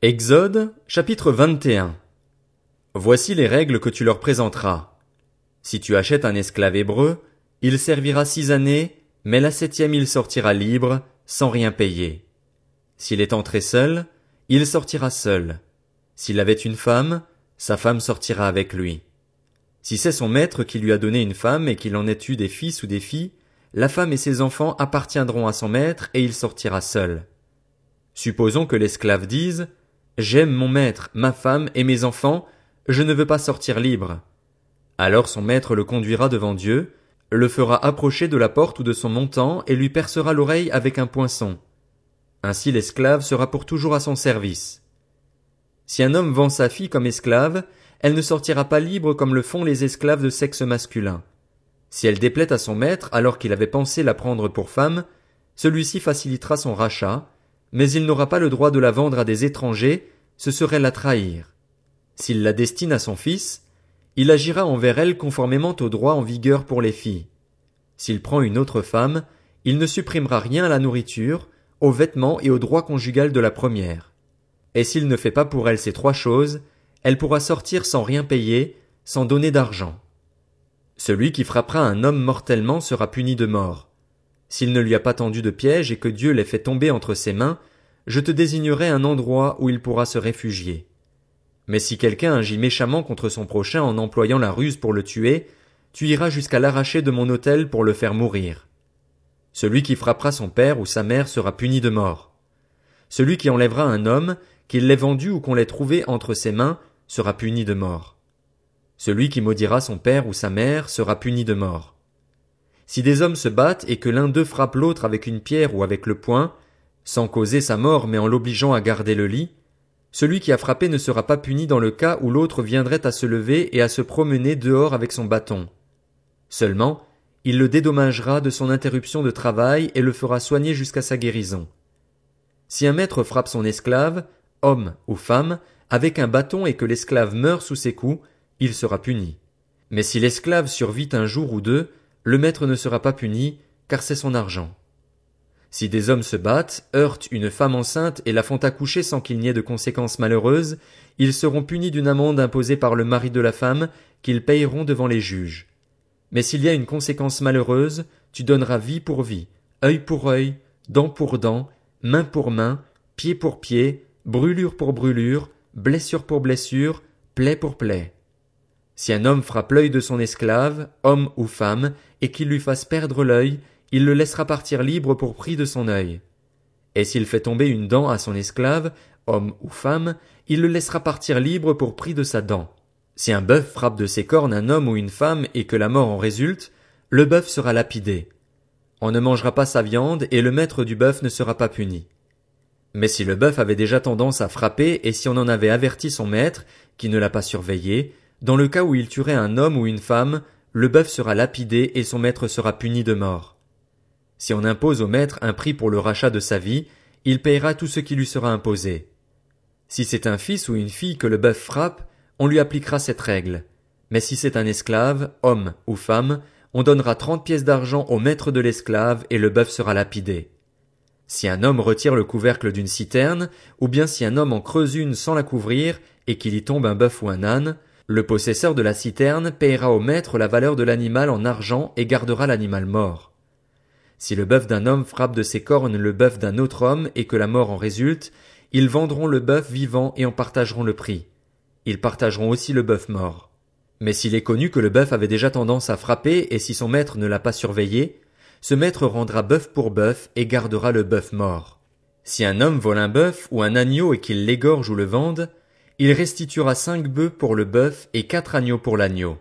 Exode, chapitre 21. Voici les règles que tu leur présenteras. Si tu achètes un esclave hébreu, il servira six années, mais la septième il sortira libre, sans rien payer. S'il est entré seul, il sortira seul. S'il avait une femme, sa femme sortira avec lui. Si c'est son maître qui lui a donné une femme et qu'il en ait eu des fils ou des filles, la femme et ses enfants appartiendront à son maître et il sortira seul. Supposons que l'esclave dise J'aime mon maître, ma femme et mes enfants, je ne veux pas sortir libre. Alors son maître le conduira devant Dieu, le fera approcher de la porte ou de son montant et lui percera l'oreille avec un poinçon. Ainsi l'esclave sera pour toujours à son service. Si un homme vend sa fille comme esclave, elle ne sortira pas libre comme le font les esclaves de sexe masculin. Si elle déplaît à son maître alors qu'il avait pensé la prendre pour femme, celui-ci facilitera son rachat, mais il n'aura pas le droit de la vendre à des étrangers, ce serait la trahir. S'il la destine à son fils, il agira envers elle conformément au droit en vigueur pour les filles. S'il prend une autre femme, il ne supprimera rien à la nourriture, aux vêtements et au droit conjugal de la première. Et s'il ne fait pas pour elle ces trois choses, elle pourra sortir sans rien payer, sans donner d'argent. Celui qui frappera un homme mortellement sera puni de mort. S'il ne lui a pas tendu de piège et que Dieu l'ait fait tomber entre ses mains, je te désignerai un endroit où il pourra se réfugier. Mais si quelqu'un agit méchamment contre son prochain en employant la ruse pour le tuer, tu iras jusqu'à l'arracher de mon autel pour le faire mourir. Celui qui frappera son père ou sa mère sera puni de mort. Celui qui enlèvera un homme, qu'il l'ait vendu ou qu'on l'ait trouvé entre ses mains, sera puni de mort. Celui qui maudira son père ou sa mère sera puni de mort. Si des hommes se battent et que l'un d'eux frappe l'autre avec une pierre ou avec le poing, sans causer sa mort mais en l'obligeant à garder le lit, celui qui a frappé ne sera pas puni dans le cas où l'autre viendrait à se lever et à se promener dehors avec son bâton. Seulement, il le dédommagera de son interruption de travail et le fera soigner jusqu'à sa guérison. Si un maître frappe son esclave, homme ou femme, avec un bâton et que l'esclave meurt sous ses coups, il sera puni. Mais si l'esclave survit un jour ou deux, le maître ne sera pas puni, car c'est son argent. Si des hommes se battent, heurtent une femme enceinte et la font accoucher sans qu'il n'y ait de conséquences malheureuses, ils seront punis d'une amende imposée par le mari de la femme, qu'ils payeront devant les juges. Mais s'il y a une conséquence malheureuse, tu donneras vie pour vie, œil pour œil, dent pour dent, main pour main, pied pour pied, brûlure pour brûlure, blessure pour blessure, plaie pour plaie. Si un homme frappe l'œil de son esclave, homme ou femme, et qu'il lui fasse perdre l'œil, il le laissera partir libre pour prix de son œil. Et s'il fait tomber une dent à son esclave, homme ou femme, il le laissera partir libre pour prix de sa dent. Si un bœuf frappe de ses cornes un homme ou une femme et que la mort en résulte, le bœuf sera lapidé. On ne mangera pas sa viande et le maître du bœuf ne sera pas puni. Mais si le bœuf avait déjà tendance à frapper et si on en avait averti son maître, qui ne l'a pas surveillé, dans le cas où il tuerait un homme ou une femme, le bœuf sera lapidé et son maître sera puni de mort. Si on impose au maître un prix pour le rachat de sa vie, il payera tout ce qui lui sera imposé. Si c'est un fils ou une fille que le bœuf frappe, on lui appliquera cette règle. Mais si c'est un esclave, homme ou femme, on donnera trente pièces d'argent au maître de l'esclave et le bœuf sera lapidé. Si un homme retire le couvercle d'une citerne, ou bien si un homme en creuse une sans la couvrir, et qu'il y tombe un bœuf ou un âne, le possesseur de la citerne payera au maître la valeur de l'animal en argent et gardera l'animal mort. Si le bœuf d'un homme frappe de ses cornes le bœuf d'un autre homme et que la mort en résulte, ils vendront le bœuf vivant et en partageront le prix. Ils partageront aussi le bœuf mort. Mais s'il est connu que le bœuf avait déjà tendance à frapper et si son maître ne l'a pas surveillé, ce maître rendra bœuf pour bœuf et gardera le bœuf mort. Si un homme vole un bœuf ou un agneau et qu'il l'égorge ou le vende, il restituera cinq bœufs pour le bœuf et quatre agneaux pour l'agneau.